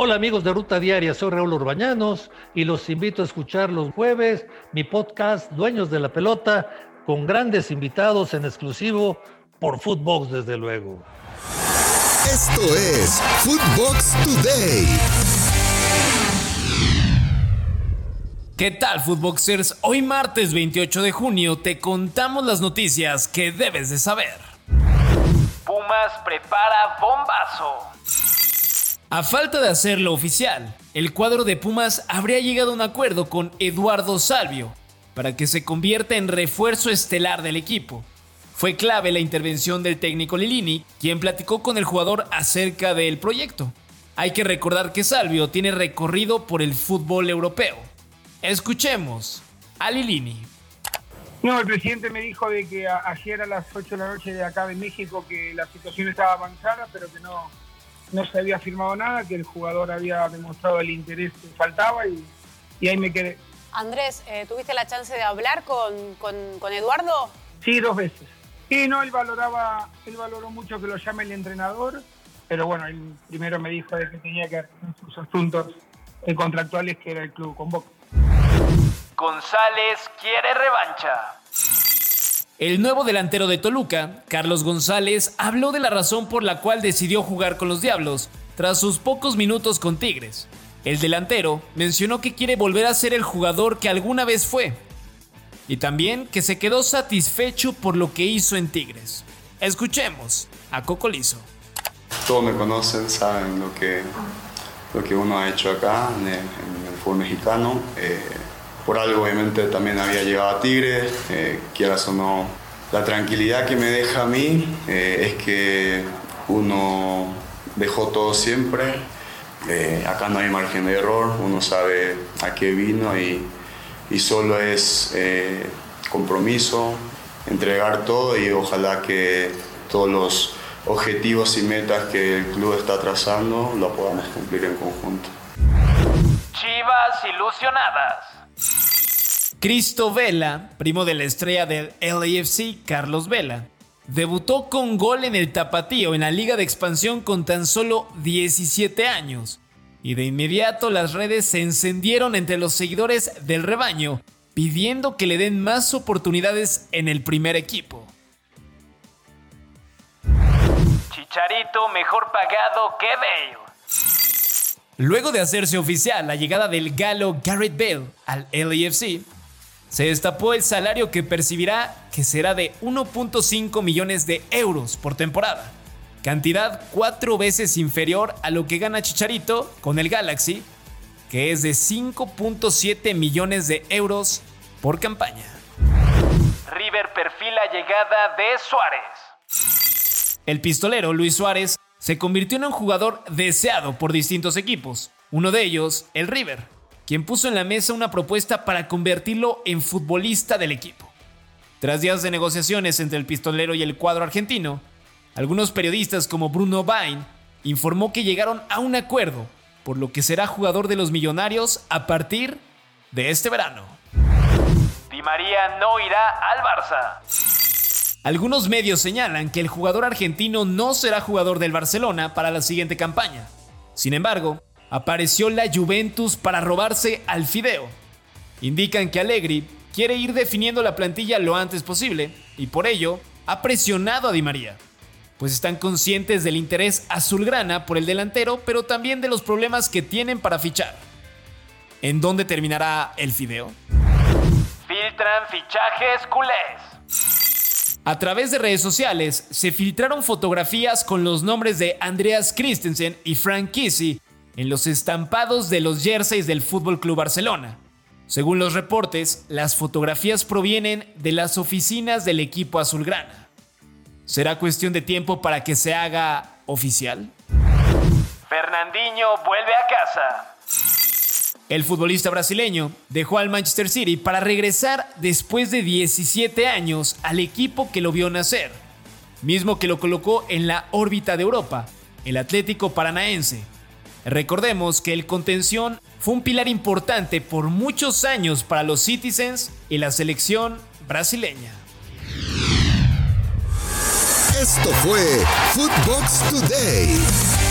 Hola amigos de Ruta Diaria, soy Raúl Urbañanos y los invito a escuchar los jueves mi podcast Dueños de la Pelota con grandes invitados en exclusivo por Footbox desde luego. Esto es Footbox Today. ¿Qué tal, Footboxers? Hoy martes 28 de junio te contamos las noticias que debes de saber. Pumas prepara bombazo. A falta de hacerlo oficial, el cuadro de Pumas habría llegado a un acuerdo con Eduardo Salvio para que se convierta en refuerzo estelar del equipo. Fue clave la intervención del técnico Lilini, quien platicó con el jugador acerca del proyecto. Hay que recordar que Salvio tiene recorrido por el fútbol europeo. Escuchemos a Lilini. No, el presidente me dijo de que ayer a las 8 de la noche de acá de México que la situación estaba avanzada, pero que no, no se había firmado nada, que el jugador había demostrado el interés que faltaba y, ahí me quedé. Andrés, eh, ¿tuviste la chance de hablar con, con, Eduardo? Sí, dos veces. Y no, él valoraba, él valoró mucho que lo llame el entrenador, pero bueno, él primero me dijo de que tenía que hacer sus asuntos contractuales que era el club con Boca. González quiere revancha. El nuevo delantero de Toluca, Carlos González, habló de la razón por la cual decidió jugar con los Diablos tras sus pocos minutos con Tigres. El delantero mencionó que quiere volver a ser el jugador que alguna vez fue y también que se quedó satisfecho por lo que hizo en Tigres. Escuchemos a Coco Lizo. Todos me conocen, saben lo que, lo que uno ha hecho acá en el, fútbol mexicano. Eh, por algo obviamente también había llegado a Tigre, eh, quieras o no. La tranquilidad que me deja a mí eh, es que uno dejó todo siempre, eh, acá no hay margen de error, uno sabe a qué vino y, y solo es compromiso, entregar todo y ojalá que todos los objetivos y metas que el club está trazando lo podamos cumplir en conjunto. Chivas ilusionadas. Cristo Vela, primo de la estrella del LAFC, Carlos Vela, debutó con gol en el Tapatío en la Liga de Expansión con tan solo 17 años. Y de inmediato las redes se encendieron entre los seguidores del rebaño, pidiendo que le den más oportunidades en el primer equipo. Chicharito mejor pagado que Bale. Luego de hacerse oficial la llegada del galo Garrett Bale al LAFC, se destapó el salario que percibirá que será de 1.5 millones de euros por temporada, cantidad cuatro veces inferior a lo que gana Chicharito con el Galaxy, que es de 5.7 millones de euros por campaña. River perfila llegada de Suárez. El pistolero Luis Suárez se convirtió en un jugador deseado por distintos equipos, uno de ellos el River quien puso en la mesa una propuesta para convertirlo en futbolista del equipo. Tras días de negociaciones entre el pistolero y el cuadro argentino, algunos periodistas como Bruno Bain informó que llegaron a un acuerdo, por lo que será jugador de los Millonarios a partir de este verano. Di María no irá al Barça. Algunos medios señalan que el jugador argentino no será jugador del Barcelona para la siguiente campaña. Sin embargo, apareció la Juventus para robarse al Fideo. Indican que Allegri quiere ir definiendo la plantilla lo antes posible y por ello ha presionado a Di María, pues están conscientes del interés azulgrana por el delantero, pero también de los problemas que tienen para fichar. ¿En dónde terminará el Fideo? Filtran fichajes culés. A través de redes sociales se filtraron fotografías con los nombres de Andreas Christensen y Frank Kissy en los estampados de los jerseys del Fútbol Club Barcelona. Según los reportes, las fotografías provienen de las oficinas del equipo azulgrana. ¿Será cuestión de tiempo para que se haga oficial? Fernandinho vuelve a casa. El futbolista brasileño dejó al Manchester City para regresar después de 17 años al equipo que lo vio nacer, mismo que lo colocó en la órbita de Europa, el Atlético Paranaense, Recordemos que el contención fue un pilar importante por muchos años para los Citizens y la selección brasileña. Esto fue Footbox Today.